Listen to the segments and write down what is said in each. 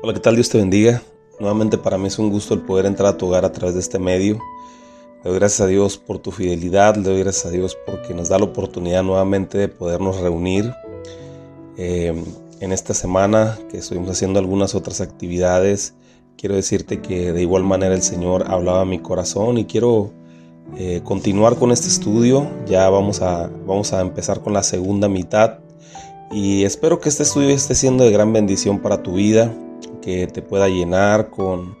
Hola, ¿qué tal? Dios te bendiga. Nuevamente para mí es un gusto el poder entrar a tu hogar a través de este medio. Le doy gracias a Dios por tu fidelidad, le doy gracias a Dios porque nos da la oportunidad nuevamente de podernos reunir. Eh, en esta semana que estuvimos haciendo algunas otras actividades, quiero decirte que de igual manera el Señor hablaba a mi corazón y quiero eh, continuar con este estudio. Ya vamos a, vamos a empezar con la segunda mitad y espero que este estudio esté siendo de gran bendición para tu vida que te pueda llenar con,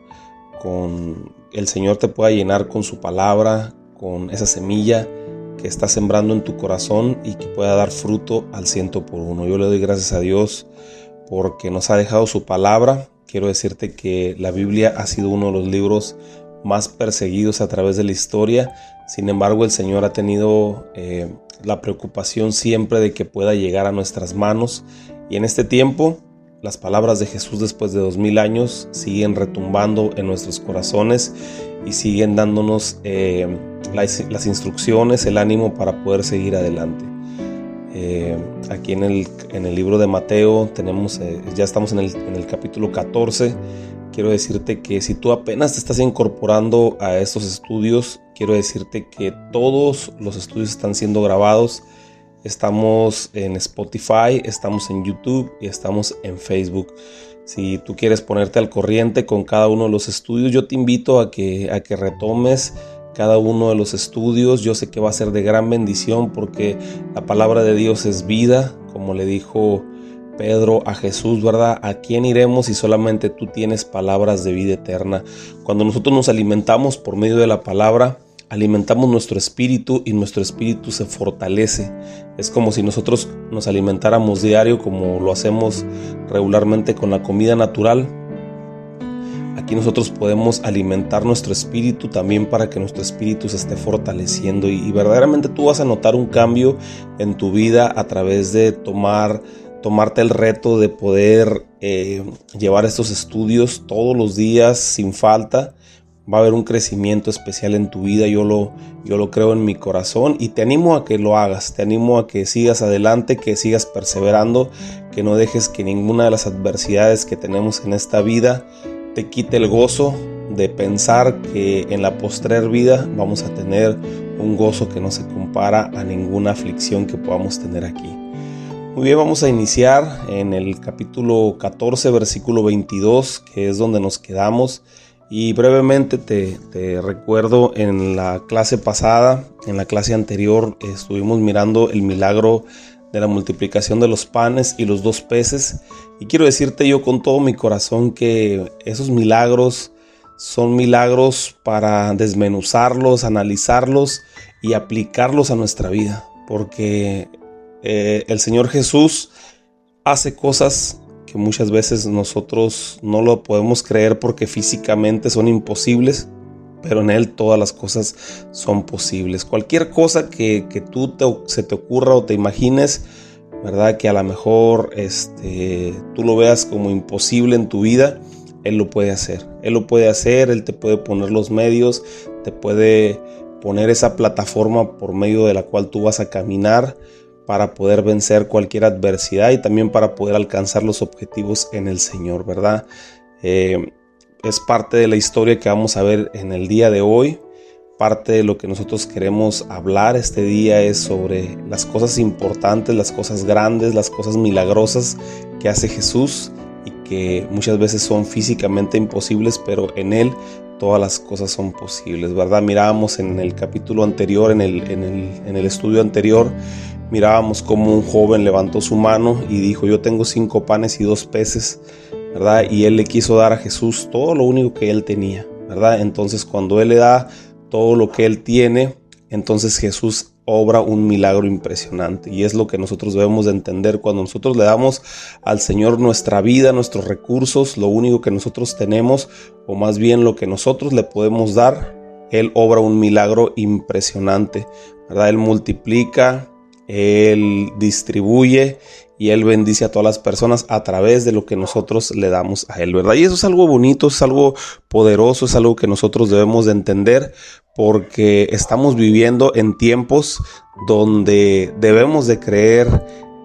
con el Señor te pueda llenar con su palabra, con esa semilla que está sembrando en tu corazón y que pueda dar fruto al ciento por uno. Yo le doy gracias a Dios porque nos ha dejado su palabra. Quiero decirte que la Biblia ha sido uno de los libros más perseguidos a través de la historia. Sin embargo, el Señor ha tenido eh, la preocupación siempre de que pueda llegar a nuestras manos. Y en este tiempo las palabras de Jesús después de dos mil años siguen retumbando en nuestros corazones y siguen dándonos eh, las, instrucciones, el ánimo para poder seguir adelante. Eh, aquí en el, en el, libro de Mateo tenemos, eh, ya estamos en el, en el capítulo 14. Quiero decirte que si tú apenas te estás incorporando a estos estudios, quiero decirte que todos los estudios están siendo grabados Estamos en Spotify, estamos en YouTube y estamos en Facebook. Si tú quieres ponerte al corriente con cada uno de los estudios, yo te invito a que, a que retomes cada uno de los estudios. Yo sé que va a ser de gran bendición porque la palabra de Dios es vida, como le dijo Pedro a Jesús, ¿verdad? ¿A quién iremos si solamente tú tienes palabras de vida eterna? Cuando nosotros nos alimentamos por medio de la palabra, alimentamos nuestro espíritu y nuestro espíritu se fortalece. Es como si nosotros nos alimentáramos diario como lo hacemos regularmente con la comida natural. Aquí nosotros podemos alimentar nuestro espíritu también para que nuestro espíritu se esté fortaleciendo y, verdaderamente tú vas a notar un cambio en tu vida a través de tomar tomarte el reto de poder eh, llevar estos estudios todos los días sin falta va a haber un crecimiento especial en tu vida, yo lo, yo lo creo en mi corazón y te animo a que lo hagas, te animo a que sigas adelante, que sigas perseverando, que no dejes que ninguna de las adversidades que tenemos en esta vida te quite el gozo de pensar que en la postrer vida vamos a tener un gozo que no se compara a ninguna aflicción que podamos tener aquí. Muy bien, vamos a iniciar en el capítulo 14, versículo 22, que es donde nos quedamos. Y brevemente te, recuerdo en la clase pasada, en la clase anterior, estuvimos mirando el milagro de la multiplicación de los panes y los dos peces. Y quiero decirte yo con todo mi corazón que esos milagros son milagros para desmenuzarlos, analizarlos y aplicarlos a nuestra vida. Porque eh, el Señor Jesús hace cosas que muchas veces nosotros no lo podemos creer porque físicamente son imposibles, pero en Él todas las cosas son posibles. Cualquier cosa que, que tú te, se te ocurra o te imagines, ¿verdad? Que a lo mejor este, tú lo veas como imposible en tu vida, Él lo puede hacer. Él lo puede hacer, Él te puede poner los medios, te puede poner esa plataforma por medio de la cual tú vas a caminar para poder vencer cualquier adversidad y también para poder alcanzar los objetivos en el Señor, ¿verdad? Eh, es parte de la historia que vamos a ver en el día de hoy. Parte de lo que nosotros queremos hablar este día es sobre las cosas importantes, las cosas grandes, las cosas milagrosas que hace Jesús y que muchas veces son físicamente imposibles, pero en Él todas las cosas son posibles, ¿verdad? Mirábamos en el capítulo anterior, en el, en el, en el estudio anterior, mirábamos como un joven levantó su mano y dijo, yo tengo cinco panes y dos peces, ¿verdad? Y él le quiso dar a Jesús todo lo único que él tenía, ¿verdad? Entonces cuando él le da todo lo que él tiene, entonces Jesús obra un milagro impresionante y es lo que nosotros debemos de entender cuando nosotros le damos al Señor nuestra vida, nuestros recursos, lo único que nosotros tenemos o más bien lo que nosotros le podemos dar, Él obra un milagro impresionante, ¿verdad? Él multiplica, él distribuye y Él bendice a todas las personas a través de lo que nosotros le damos a Él, ¿verdad? Y eso es algo bonito, es algo poderoso, es algo que nosotros debemos de entender porque estamos viviendo en tiempos donde debemos de creer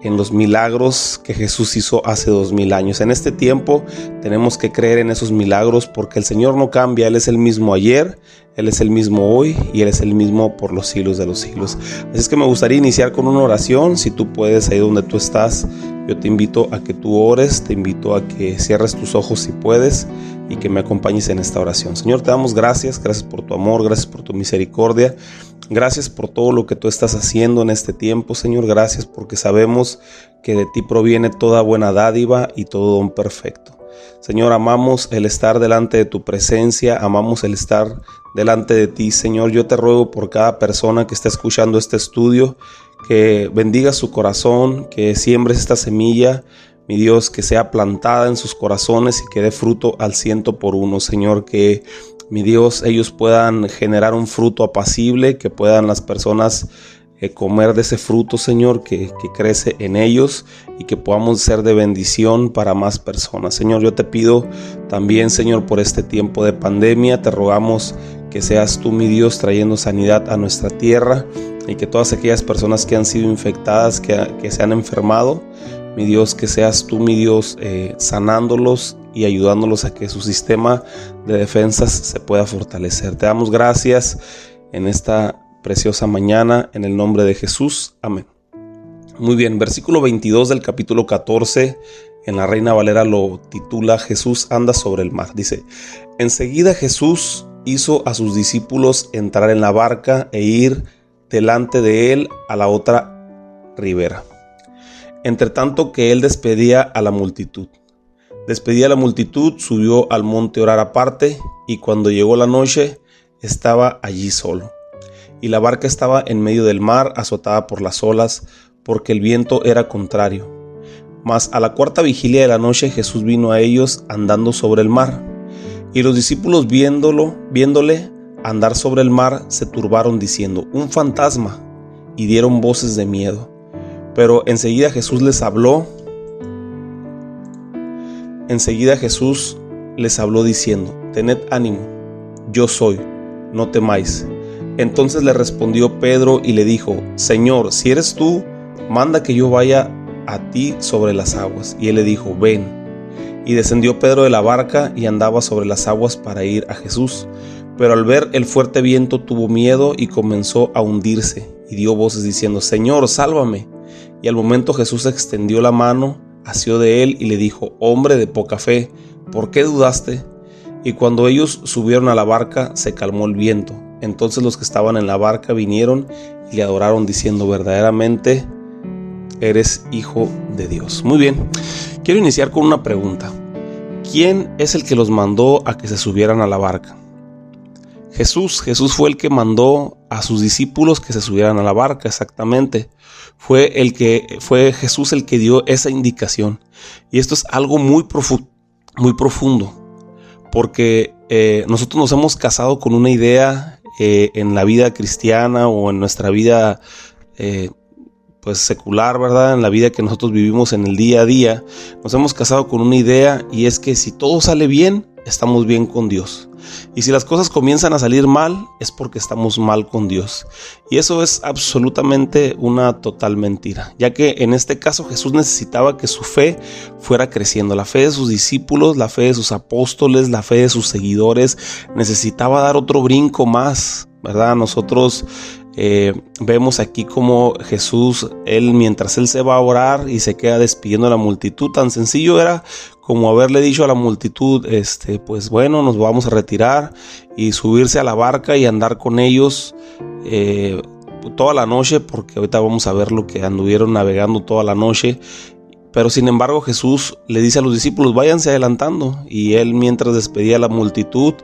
en los milagros que Jesús hizo hace dos mil años. En este tiempo tenemos que creer en esos milagros porque el Señor no cambia, Él es el mismo ayer, Él es el mismo hoy y Él es el mismo por los siglos de los siglos. Así es que me gustaría iniciar con una oración, si tú puedes, ahí donde tú estás, yo te invito a que tú ores, te invito a que cierres tus ojos si puedes y que me acompañes en esta oración. Señor, te damos gracias, gracias por tu amor, gracias por tu misericordia. Gracias por todo lo que tú estás haciendo en este tiempo, Señor. Gracias porque sabemos que de ti proviene toda buena dádiva y todo don perfecto. Señor, amamos el estar delante de tu presencia, amamos el estar delante de ti, Señor. Yo te ruego por cada persona que está escuchando este estudio, que bendiga su corazón, que siembres esta semilla, mi Dios, que sea plantada en sus corazones y que dé fruto al ciento por uno, Señor, que mi Dios, ellos puedan generar un fruto apacible, que puedan las personas eh, comer de ese fruto, Señor, que, que, crece en ellos y que podamos ser de bendición para más personas. Señor, yo te pido también, Señor, por este tiempo de pandemia, te rogamos que seas tú, mi Dios, trayendo sanidad a nuestra tierra y que todas aquellas personas que han sido infectadas, que, que se han enfermado, mi Dios, que seas tú, mi Dios, eh, sanándolos y ayudándolos a que su sistema de defensas se pueda fortalecer. Te damos gracias en esta preciosa mañana, en el nombre de Jesús. Amén. Muy bien, versículo 22 del capítulo 14, en la Reina Valera lo titula Jesús anda sobre el mar. Dice, enseguida Jesús hizo a sus discípulos entrar en la barca e ir delante de él a la otra ribera entre tanto que él despedía a la multitud. Despedía a la multitud, subió al monte orar aparte, y cuando llegó la noche, estaba allí solo. Y la barca estaba en medio del mar, azotada por las olas, porque el viento era contrario. Mas a la cuarta vigilia de la noche Jesús vino a ellos andando sobre el mar. Y los discípulos viéndolo, viéndole andar sobre el mar, se turbaron diciendo, un fantasma, y dieron voces de miedo. Pero enseguida Jesús les habló. Enseguida Jesús les habló diciendo, Tened ánimo, yo soy, no temáis. Entonces le respondió Pedro y le dijo, Señor, si eres tú, manda que yo vaya a ti sobre las aguas. Y él le dijo, ven. Y descendió Pedro de la barca y andaba sobre las aguas para ir a Jesús. Pero al ver el fuerte viento tuvo miedo y comenzó a hundirse, y dio voces diciendo, Señor, sálvame. Y al momento Jesús extendió la mano, asió de él y le dijo, hombre de poca fe, ¿por qué dudaste? Y cuando ellos subieron a la barca, se calmó el viento. Entonces los que estaban en la barca vinieron y le adoraron diciendo, verdaderamente eres hijo de Dios. Muy bien, quiero iniciar con una pregunta. ¿Quién es el que los mandó a que se subieran a la barca? Jesús, Jesús fue el que mandó a sus discípulos que se subieran a la barca, exactamente. Fue el que fue Jesús el que dio esa indicación. Y esto es algo muy, muy profundo, porque eh, nosotros nos hemos casado con una idea eh, en la vida cristiana o en nuestra vida eh, pues secular, ¿verdad? En la vida que nosotros vivimos en el día a día, nos hemos casado con una idea y es que si todo sale bien, estamos bien con Dios. Y si las cosas comienzan a salir mal, es porque estamos mal con Dios. Y eso es absolutamente una total mentira, ya que en este caso Jesús necesitaba que su fe fuera creciendo. La fe de sus discípulos, la fe de sus apóstoles, la fe de sus seguidores, necesitaba dar otro brinco más, ¿verdad? Nosotros eh, vemos aquí como Jesús, él mientras él se va a orar y se queda despidiendo a la multitud, tan sencillo era como haberle dicho a la multitud, este, pues bueno, nos vamos a retirar y subirse a la barca y andar con ellos eh, toda la noche, porque ahorita vamos a ver lo que anduvieron navegando toda la noche pero sin embargo Jesús le dice a los discípulos, váyanse adelantando. Y él mientras despedía a la multitud,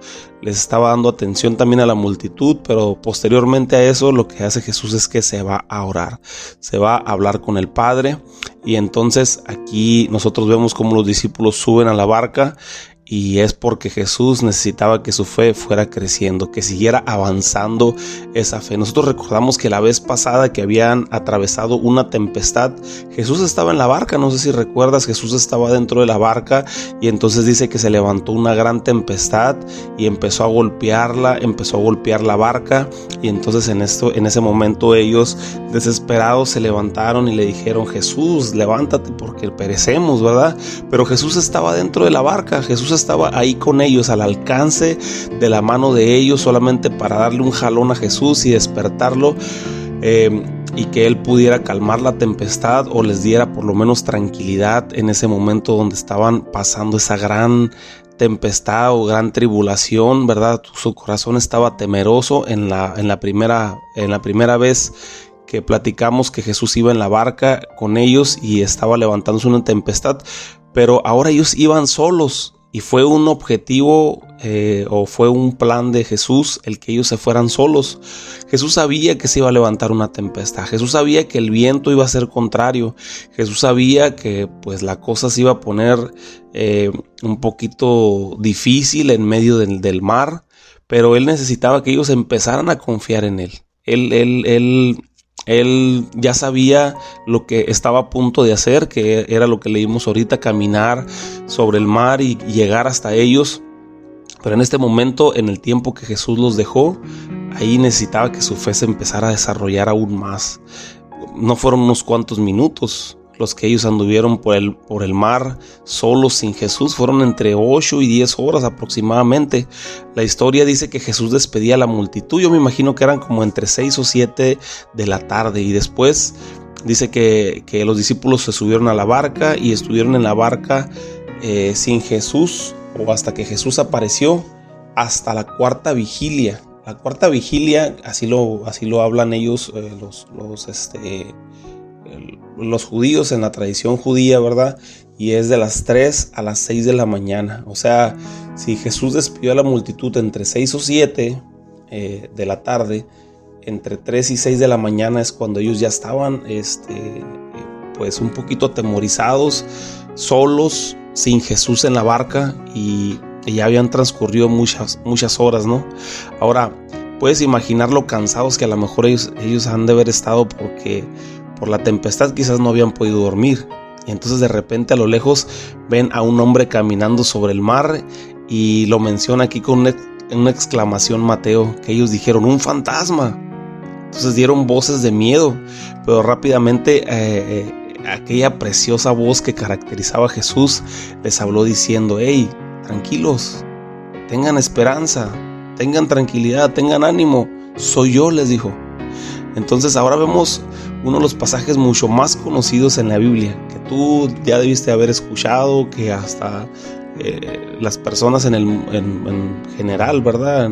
les estaba dando atención también a la multitud, pero posteriormente a eso lo que hace Jesús es que se va a orar, se va a hablar con el Padre. Y entonces aquí nosotros vemos cómo los discípulos suben a la barca y es porque Jesús necesitaba que su fe fuera creciendo, que siguiera avanzando esa fe. Nosotros recordamos que la vez pasada que habían atravesado una tempestad, Jesús estaba en la barca, no sé si recuerdas, Jesús estaba dentro de la barca y entonces dice que se levantó una gran tempestad y empezó a golpearla, empezó a golpear la barca y entonces en esto en ese momento ellos desesperados se levantaron y le dijeron, "Jesús, levántate porque perecemos", ¿verdad? Pero Jesús estaba dentro de la barca, Jesús estaba ahí con ellos, al alcance de la mano de ellos, solamente para darle un jalón a Jesús y despertarlo. Eh, y que Él pudiera calmar la tempestad o les diera por lo menos tranquilidad en ese momento donde estaban pasando esa gran tempestad o gran tribulación, ¿verdad? Su corazón estaba temeroso en la, en la, primera, en la primera vez que platicamos que Jesús iba en la barca con ellos y estaba levantándose una tempestad, pero ahora ellos iban solos y fue un objetivo eh, o fue un plan de Jesús el que ellos se fueran solos. Jesús sabía que se iba a levantar una tempestad. Jesús sabía que el viento iba a ser contrario. Jesús sabía que pues la cosa se iba a poner eh, un poquito difícil en medio del, del, mar. Pero él necesitaba que ellos empezaran a confiar en él. Él, él, él él ya sabía lo que estaba a punto de hacer, que era lo que leímos ahorita, caminar sobre el mar y llegar hasta ellos. Pero en este momento, en el tiempo que Jesús los dejó, ahí necesitaba que su fe se empezara a desarrollar aún más. No fueron unos cuantos minutos, los que ellos anduvieron por el, por el mar solos sin Jesús fueron entre 8 y 10 horas aproximadamente. La historia dice que Jesús despedía a la multitud. Yo me imagino que eran como entre 6 o 7 de la tarde. Y después dice que, los discípulos se subieron a la barca y estuvieron en la barca eh, sin Jesús o hasta que Jesús apareció hasta la cuarta vigilia. La cuarta vigilia, así lo, así lo hablan ellos, eh, los, los este, los judíos en la tradición judía, ¿verdad? Y es de las 3 a las 6 de la mañana. O sea, si Jesús despidió a la multitud entre 6 o 7 eh, de la tarde, entre 3 y 6 de la mañana es cuando ellos ya estaban, este, pues un poquito atemorizados, solos, sin Jesús en la barca y, ya habían transcurrido muchas, muchas horas, ¿no? Ahora, puedes imaginar lo cansados que a lo mejor ellos, ellos han de haber estado porque por la tempestad quizás no habían podido dormir. Y entonces de repente a lo lejos ven a un hombre caminando sobre el mar y lo menciona aquí con una, exclamación Mateo, que ellos dijeron, un fantasma. Entonces dieron voces de miedo, pero rápidamente eh, eh, aquella preciosa voz que caracterizaba a Jesús les habló diciendo, hey, tranquilos, tengan esperanza, tengan tranquilidad, tengan ánimo, soy yo, les dijo. Entonces ahora vemos uno de los pasajes mucho más conocidos en la Biblia, que tú ya debiste haber escuchado, que hasta eh, las personas en, el, en, general, ¿verdad?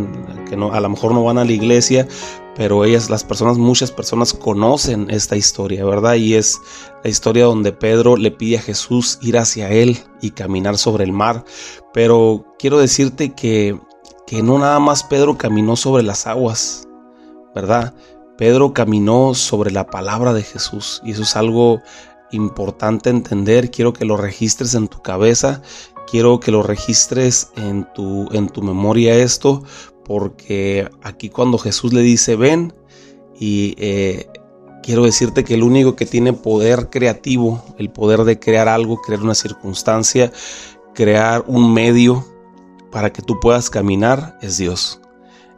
Que no, a lo mejor no van a la iglesia, pero ellas, las personas, muchas personas conocen esta historia, ¿verdad? Y es la historia donde Pedro le pide a Jesús ir hacia él y caminar sobre el mar. Pero quiero decirte que, que no nada más Pedro caminó sobre las aguas, ¿verdad? Pedro caminó sobre la palabra de Jesús y eso es algo importante entender. Quiero que lo registres en tu cabeza, quiero que lo registres en tu, en tu memoria esto, porque aquí cuando Jesús le dice ven y eh, quiero decirte que el único que tiene poder creativo, el poder de crear algo, crear una circunstancia, crear un medio para que tú puedas caminar, es Dios.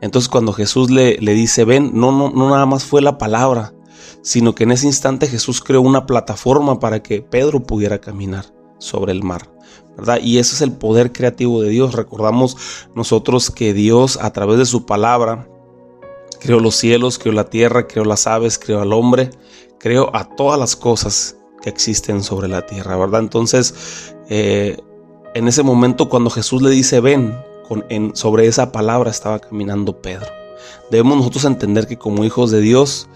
Entonces cuando Jesús le, le dice, ven, no, no, no nada más fue la palabra, sino que en ese instante Jesús creó una plataforma para que Pedro pudiera caminar sobre el mar. ¿verdad? Y ese es el poder creativo de Dios. Recordamos nosotros que Dios a través de su palabra creó los cielos, creó la tierra, creó las aves, creó al hombre, creó a todas las cosas que existen sobre la tierra, ¿verdad? Entonces, eh, en ese momento cuando Jesús le dice, ven, sobre esa palabra estaba caminando Pedro. Debemos nosotros entender que como hijos de Dios,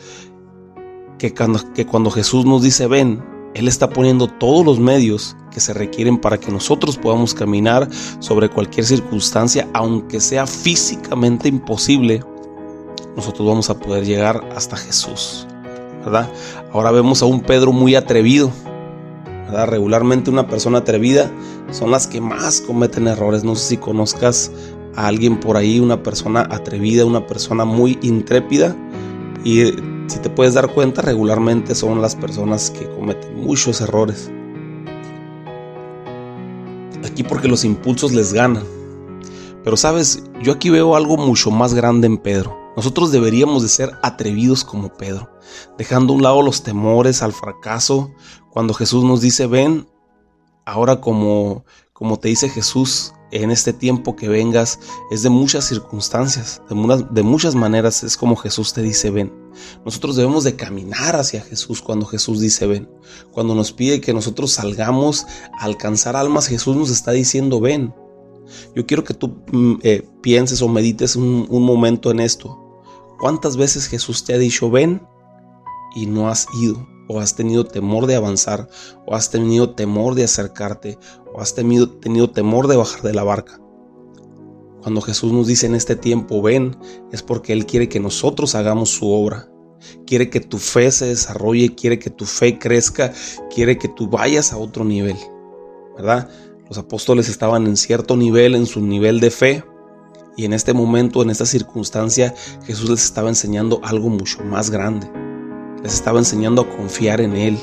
que cuando, que cuando Jesús nos dice ven, Él está poniendo todos los medios que se requieren para que nosotros podamos caminar sobre cualquier circunstancia, aunque sea físicamente imposible, nosotros vamos a poder llegar hasta Jesús. ¿verdad? Ahora vemos a un Pedro muy atrevido, Regularmente una persona atrevida son las que más cometen errores. No sé si conozcas a alguien por ahí, una persona atrevida, una persona muy intrépida. Y si te puedes dar cuenta, regularmente son las personas que cometen muchos errores. Aquí porque los impulsos les ganan. Pero sabes, yo aquí veo algo mucho más grande en Pedro. Nosotros deberíamos de ser atrevidos como Pedro, dejando a un lado los temores al fracaso. Cuando Jesús nos dice, ven, ahora como, como te dice Jesús, en este tiempo que vengas, es de muchas circunstancias, de, de muchas maneras es como Jesús te dice, ven. Nosotros debemos de caminar hacia Jesús cuando Jesús dice, ven. Cuando nos pide que nosotros salgamos a alcanzar almas, Jesús nos está diciendo, ven. Yo quiero que tú mm, eh, pienses o medites un, un momento en esto. ¿Cuántas veces Jesús te ha dicho ven y no has ido? ¿O has tenido temor de avanzar? ¿O has tenido temor de acercarte? ¿O has tenido, temor de bajar de la barca? Cuando Jesús nos dice en este tiempo ven, es porque Él quiere que nosotros hagamos su obra. Quiere que tu fe se desarrolle, quiere que tu fe crezca, quiere que tú vayas a otro nivel. ¿Verdad? Los apóstoles estaban en cierto nivel, en su nivel de fe, y en este momento, en esta circunstancia, Jesús les estaba enseñando algo mucho más grande. Les estaba enseñando a confiar en Él.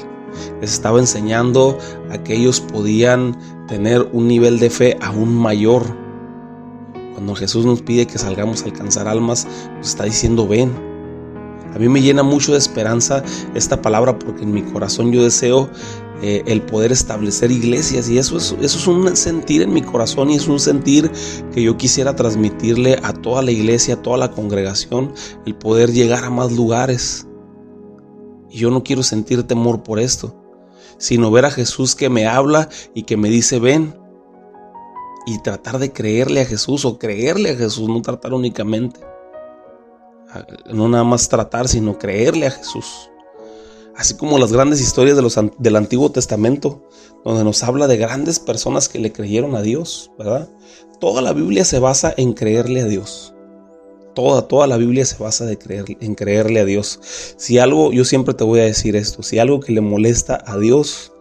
Les estaba enseñando a que ellos podían tener un nivel de fe aún mayor. Cuando Jesús nos pide que salgamos a alcanzar almas, nos está diciendo ven. A mí me llena mucho de esperanza esta palabra porque en mi corazón yo deseo eh, el poder establecer iglesias y eso es, eso es un sentir en mi corazón y es un sentir que yo quisiera transmitirle a toda la iglesia, a toda la congregación, el poder llegar a más lugares. Y yo no quiero sentir temor por esto, sino ver a Jesús que me habla y que me dice ven y tratar de creerle a Jesús o creerle a Jesús, no tratar únicamente. No nada más tratar, sino creerle a Jesús así como las grandes historias de los, del Antiguo Testamento, donde nos habla de grandes personas que le creyeron a Dios, ¿verdad? Toda la Biblia se basa en creerle a Dios. Toda, toda la Biblia se basa de creer, en creerle a Dios. Si algo, yo siempre te voy a decir esto, si algo que le molesta a Dios,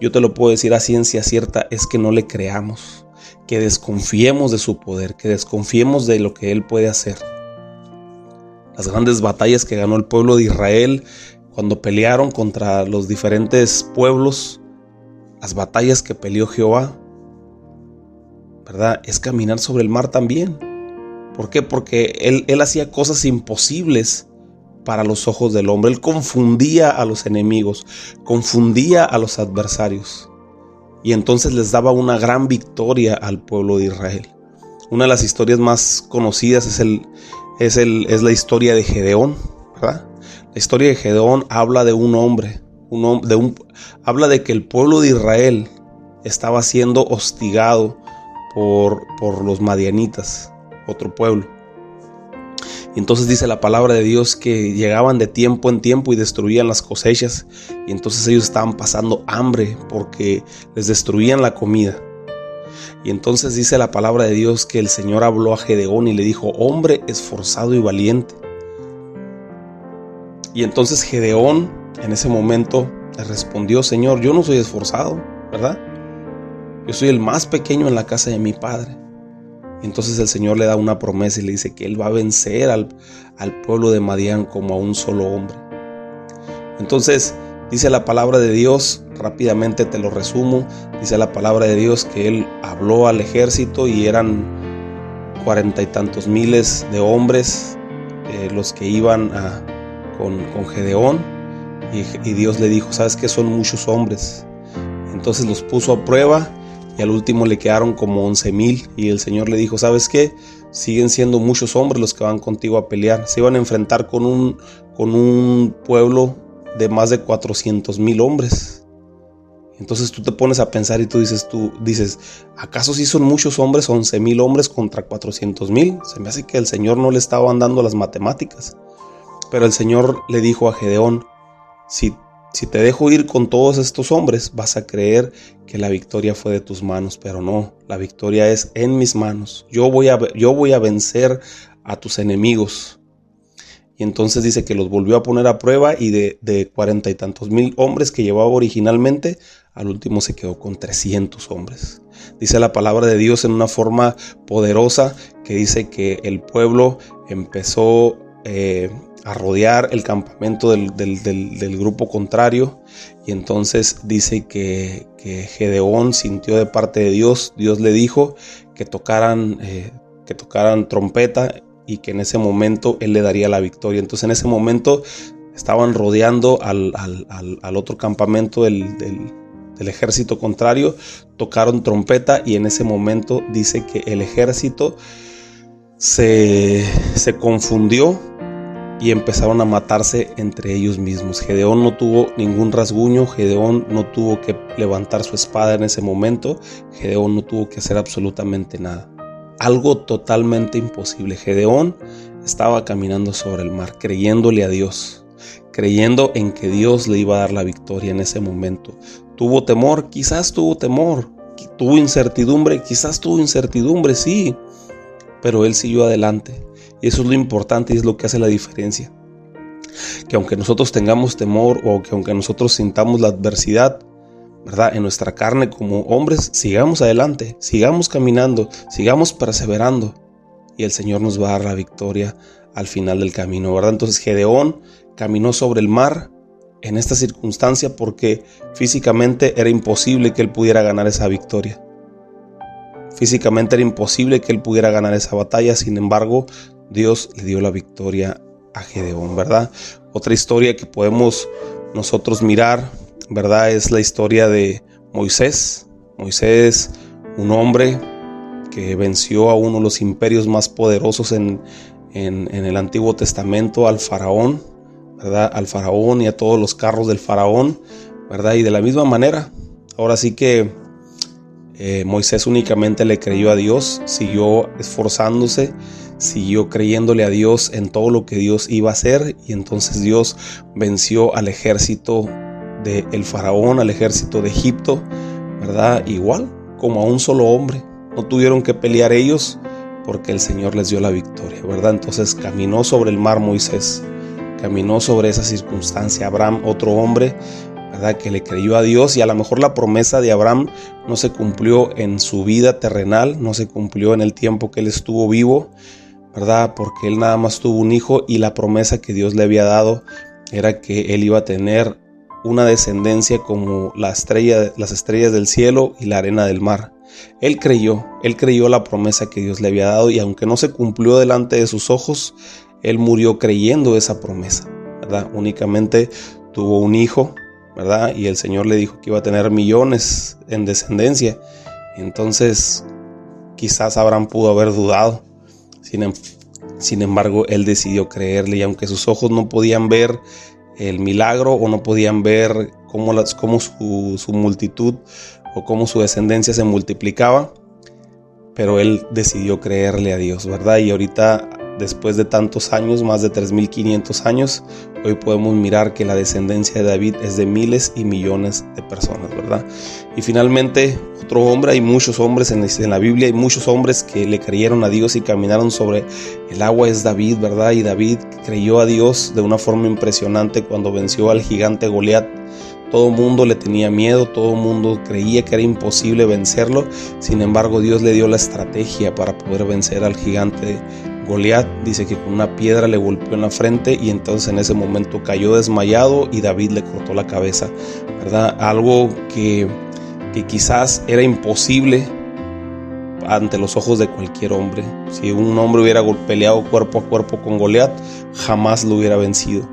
yo te lo puedo decir a ciencia cierta, es que no le creamos, que desconfiemos de su poder, que desconfiemos de lo que Él puede hacer. Las grandes batallas que ganó el pueblo de Israel cuando pelearon contra los diferentes pueblos, las batallas que peleó Jehová, ¿verdad? Es caminar sobre el mar también. ¿Por qué? Porque él, él hacía cosas imposibles para los ojos del hombre. Él confundía a los enemigos, confundía a los adversarios. Y entonces les daba una gran victoria al pueblo de Israel. Una de las historias más conocidas es, el, es, el, es la historia de Gedeón, ¿verdad? La historia de Gedeón habla de un hombre, un, de un, habla de que el pueblo de Israel estaba siendo hostigado por, por los madianitas, otro pueblo. Y entonces dice la palabra de Dios que llegaban de tiempo en tiempo y destruían las cosechas. Y entonces ellos estaban pasando hambre porque les destruían la comida. Y entonces dice la palabra de Dios que el Señor habló a Gedeón y le dijo, hombre esforzado y valiente. Y entonces Gedeón en ese momento le respondió, Señor, yo no soy esforzado, ¿verdad? Yo soy el más pequeño en la casa de mi padre. Y entonces el Señor le da una promesa y le dice que Él va a vencer al, al pueblo de Madián como a un solo hombre. Entonces dice la palabra de Dios, rápidamente te lo resumo, dice la palabra de Dios que Él habló al ejército y eran cuarenta y tantos miles de hombres eh, los que iban a, con, Gedeón y, Dios le dijo, sabes que son muchos hombres. Entonces los puso a prueba y al último le quedaron como once mil y el Señor le dijo, sabes qué, siguen siendo muchos hombres los que van contigo a pelear. Se iban a enfrentar con un, con un pueblo de más de 400 mil hombres. Entonces tú te pones a pensar y tú dices, tú dices, ¿acaso si son muchos hombres, 11 mil hombres contra 400 mil? Se me hace que el Señor no le estaba dando las matemáticas. Pero el Señor le dijo a Gedeón, si, si te dejo ir con todos estos hombres, vas a creer que la victoria fue de tus manos, pero no, la victoria es en mis manos. Yo voy a, yo voy a vencer a tus enemigos. Y entonces dice que los volvió a poner a prueba y de cuarenta y tantos mil hombres que llevaba originalmente, al último se quedó con 300 hombres. Dice la palabra de Dios en una forma poderosa que dice que el pueblo empezó eh, a rodear el campamento del, grupo contrario y entonces dice que, Gedeón sintió de parte de Dios, Dios le dijo que tocaran, eh, que tocaran trompeta y que en ese momento él le daría la victoria. Entonces en ese momento estaban rodeando al, otro campamento del, del ejército contrario, tocaron trompeta y en ese momento dice que el ejército se, se confundió y empezaron a matarse entre ellos mismos. Gedeón no tuvo ningún rasguño, Gedeón no tuvo que levantar su espada en ese momento, Gedeón no tuvo que hacer absolutamente nada. Algo totalmente imposible. Gedeón estaba caminando sobre el mar, creyéndole a Dios, creyendo en que Dios le iba a dar la victoria en ese momento. Tuvo temor, quizás tuvo temor. Tuvo incertidumbre, quizás tuvo incertidumbre, sí. Pero él siguió adelante. Y eso es lo importante y es lo que hace la diferencia. Que aunque nosotros tengamos temor o que aunque nosotros sintamos la adversidad, En nuestra carne como hombres, sigamos adelante, sigamos caminando, sigamos perseverando. Y el Señor nos va a dar la victoria al final del camino, ¿verdad? Entonces Gedeón caminó sobre el mar en esta circunstancia porque físicamente era imposible que él pudiera ganar esa victoria. Físicamente era imposible que él pudiera ganar esa batalla, sin embargo, Dios le dio la victoria a Gedeón, ¿verdad? Otra historia que podemos nosotros mirar, ¿verdad? Es la historia de Moisés. Moisés, un hombre que venció a uno de los imperios más poderosos en, en el Antiguo Testamento, al faraón, ¿verdad? Al faraón y a todos los carros del faraón, ¿verdad? Y de la misma manera, ahora sí que eh, Moisés únicamente le creyó a Dios, siguió esforzándose, siguió creyéndole a Dios en todo lo que Dios iba a hacer y entonces Dios venció al ejército del el faraón, al ejército de Egipto, ¿verdad? Igual como a un solo hombre. No tuvieron que pelear ellos porque el Señor les dio la victoria, ¿verdad? Entonces caminó sobre el mar Moisés caminó sobre esa circunstancia. Abraham, otro hombre, ¿verdad? Que le creyó a Dios y a lo mejor la promesa de Abraham no se cumplió en su vida terrenal, no se cumplió en el tiempo que él estuvo vivo, ¿verdad? Porque él nada más tuvo un hijo y la promesa que Dios le había dado era que él iba a tener una descendencia como las estrellas del cielo y la arena del mar. Él creyó, él creyó la promesa que Dios le había dado y aunque no se cumplió delante de sus ojos, él murió creyendo esa promesa, ¿verdad? Únicamente tuvo un hijo, ¿verdad? Y el Señor le dijo que iba a tener millones en descendencia. Entonces, quizás Abraham pudo haber dudado. Sin, em, sin embargo, él decidió creerle y aunque sus ojos no podían ver el milagro o no podían ver cómo, las, cómo su, su multitud o cómo su descendencia se multiplicaba, pero él decidió creerle a Dios, ¿verdad? Y ahorita después de tantos años, más de 3.500 años, hoy podemos mirar que la descendencia de David es de miles y millones de personas, ¿verdad? Y finalmente, otro hombre, hay muchos hombres en, la Biblia, hay muchos hombres que le creyeron a Dios y caminaron sobre el agua, es David, ¿verdad? Y David creyó a Dios de una forma impresionante cuando venció al gigante Goliat. Todo mundo le tenía miedo, todo mundo creía que era imposible vencerlo. Sin embargo, Dios le dio la estrategia para poder vencer al gigante Goliat dice que con una piedra le golpeó en la frente y entonces en ese momento cayó desmayado y David le cortó la cabeza, ¿verdad? Algo que, que quizás era imposible ante los ojos de cualquier hombre. Si un hombre hubiera peleado cuerpo a cuerpo con Goliat, jamás lo hubiera vencido.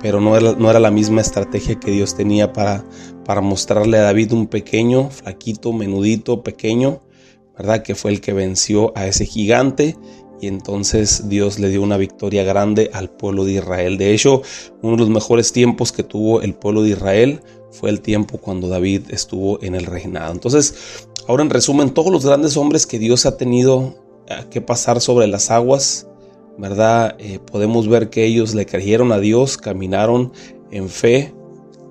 Pero no era, no era la misma estrategia que Dios tenía para, para mostrarle a David un pequeño, flaquito, menudito, pequeño, ¿verdad? Que fue el que venció a ese gigante y entonces Dios le dio una victoria grande al pueblo de Israel. De hecho, uno de los mejores tiempos que tuvo el pueblo de Israel fue el tiempo cuando David estuvo en el reinado. Entonces, ahora en resumen, todos los grandes hombres que Dios ha tenido eh, que pasar sobre las aguas, ¿verdad? Eh, podemos ver que ellos le creyeron a Dios, caminaron en fe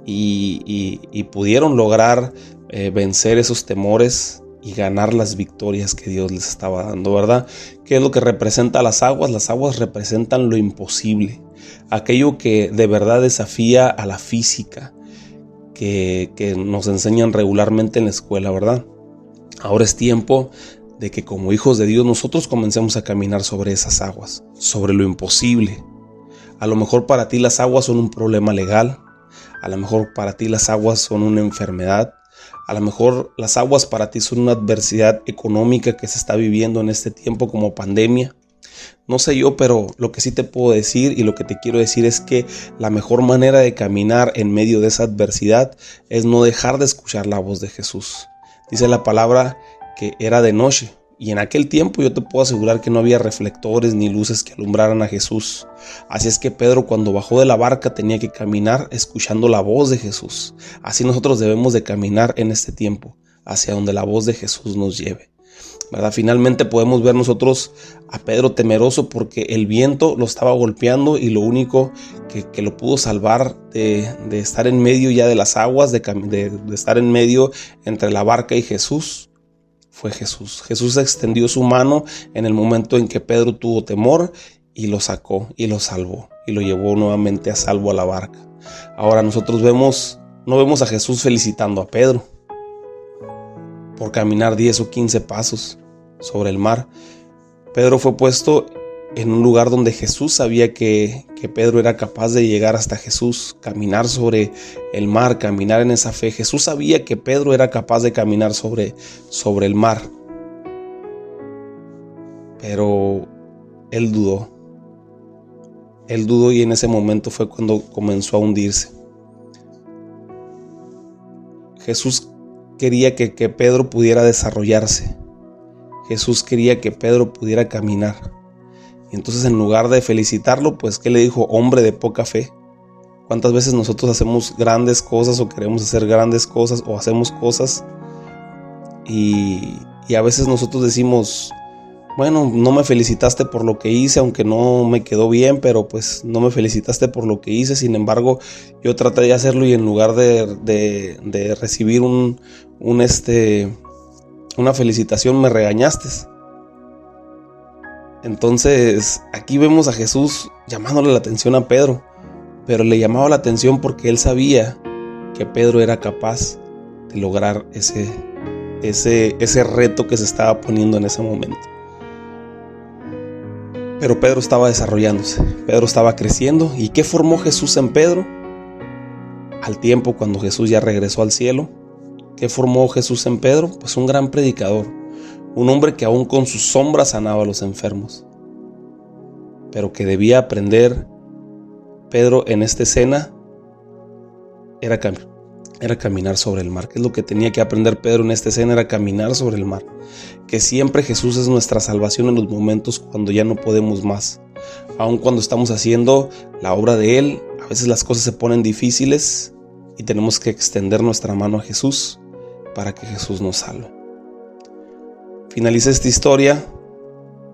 y, pudieron lograr eh, vencer esos temores y ganar las victorias que Dios les estaba dando, ¿verdad? ¿Qué es lo que representa las aguas? Las aguas representan lo imposible, aquello que de verdad desafía a la física, que, que nos enseñan regularmente en la escuela, ¿verdad? Ahora es tiempo de que como hijos de Dios nosotros comencemos a caminar sobre esas aguas, sobre lo imposible. A lo mejor para ti las aguas son un problema legal, a lo mejor para ti las aguas son una enfermedad, a lo mejor las aguas para ti son una adversidad económica que se está viviendo en este tiempo como pandemia. No sé yo, pero lo que sí te puedo decir y lo que te quiero decir es que la mejor manera de caminar en medio de esa adversidad es no dejar de escuchar la voz de Jesús. Dice la palabra que era de noche y en aquel tiempo yo te puedo asegurar que no había reflectores ni luces que alumbraran a Jesús. Así es que Pedro cuando bajó de la barca tenía que caminar escuchando la voz de Jesús. Así nosotros debemos de caminar en este tiempo, hacia donde la voz de Jesús nos lleve. ¿verdad? Finalmente podemos ver nosotros a Pedro temeroso porque el viento lo estaba golpeando y lo único que, lo pudo salvar de, estar en medio ya de las aguas, de, de estar en medio entre la barca y Jesús, fue Jesús. Jesús extendió su mano en el momento en que Pedro tuvo temor y lo sacó y lo salvó y lo llevó nuevamente a salvo a la barca. Ahora nosotros vemos, no vemos a Jesús felicitando a Pedro por caminar 10 o 15 pasos sobre el mar. Pedro fue puesto en un lugar donde Jesús sabía que, Pedro era capaz de llegar hasta Jesús, caminar sobre el mar, caminar en esa fe. Jesús sabía que Pedro era capaz de caminar sobre, sobre el mar. Pero él dudó. Él dudó y en ese momento fue cuando comenzó a hundirse. Jesús quería que, que Pedro pudiera desarrollarse. Jesús quería que Pedro pudiera caminar. Entonces en lugar de felicitarlo, pues ¿qué le dijo? Hombre de poca fe. ¿Cuántas veces nosotros hacemos grandes cosas o queremos hacer grandes cosas o hacemos cosas y, y a veces nosotros decimos, bueno, no me felicitaste por lo que hice, aunque no me quedó bien, pero pues no me felicitaste por lo que hice. Sin embargo, yo traté de hacerlo y en lugar de, de, de recibir un, un este, una felicitación me regañaste. Entonces aquí vemos a Jesús llamándole la atención a Pedro, pero le llamaba la atención porque él sabía que Pedro era capaz de lograr ese, ese, ese reto que se estaba poniendo en ese momento. Pero Pedro estaba desarrollándose, Pedro estaba creciendo. ¿Y qué formó Jesús en Pedro? Al tiempo cuando Jesús ya regresó al cielo, ¿qué formó Jesús en Pedro? Pues un gran predicador, un hombre que aún con sus sombras sanaba a los enfermos, pero que debía aprender Pedro en esta escena era, caminar sobre el mar. ¿Qué es lo que tenía que aprender Pedro en esta escena? Era caminar sobre el mar. Que siempre Jesús es nuestra salvación en los momentos cuando ya no podemos más. Aun cuando estamos haciendo la obra de Él, a veces las cosas se ponen difíciles y tenemos que extender nuestra mano a Jesús para que Jesús nos salve. Finaliza esta historia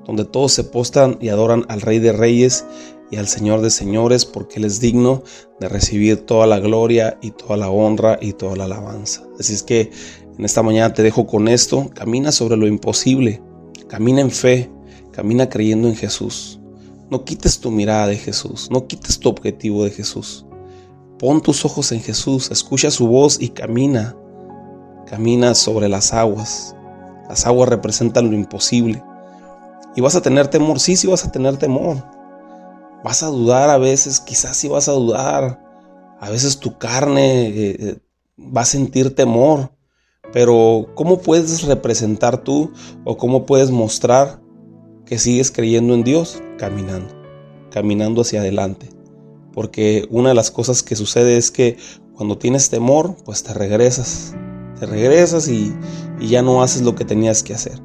donde todos se postran y adoran al Rey de Reyes y al Señor de Señores porque Él es digno de recibir toda la gloria y toda la honra y toda la alabanza. Así es que en esta mañana te dejo con esto, camina sobre lo imposible, camina en fe, camina creyendo en Jesús. No quites tu mirada de Jesús, no quites tu objetivo de Jesús. Pon tus ojos en Jesús, escucha su voz y camina. Camina sobre las aguas, las aguas representan lo imposible. Y vas a tener temor, sí, sí vas a tener temor. Vas a dudar a veces, quizás sí vas a dudar. A veces tu carne eh, eh, va a sentir temor. Pero ¿cómo puedes representar tú o cómo puedes mostrar que sigues creyendo en Dios? Caminando, caminando hacia adelante. Porque una de las cosas que sucede es que cuando tienes temor, pues te regresas. Te regresas y, y ya no haces lo que tenías que hacer.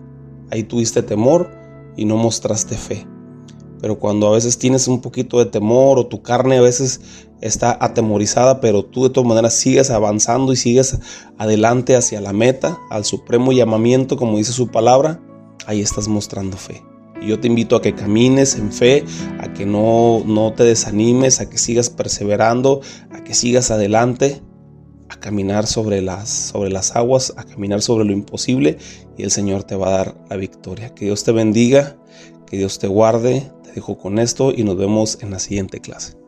Ahí tuviste temor y no mostraste fe. Pero cuando a veces tienes un poquito de temor o tu carne a veces está atemorizada, pero tú de todas maneras sigues avanzando y sigues adelante hacia la meta, al supremo llamamiento, como dice su palabra, ahí estás mostrando fe. Y yo te invito a que camines en fe, a que no, no te desanimes, a que sigas perseverando, a que sigas adelante, a caminar sobre las, sobre las aguas, a caminar sobre lo imposible y el Señor te va a dar la victoria. Que Dios te bendiga, que Dios te guarde. Te dejo con esto y nos vemos en la siguiente clase.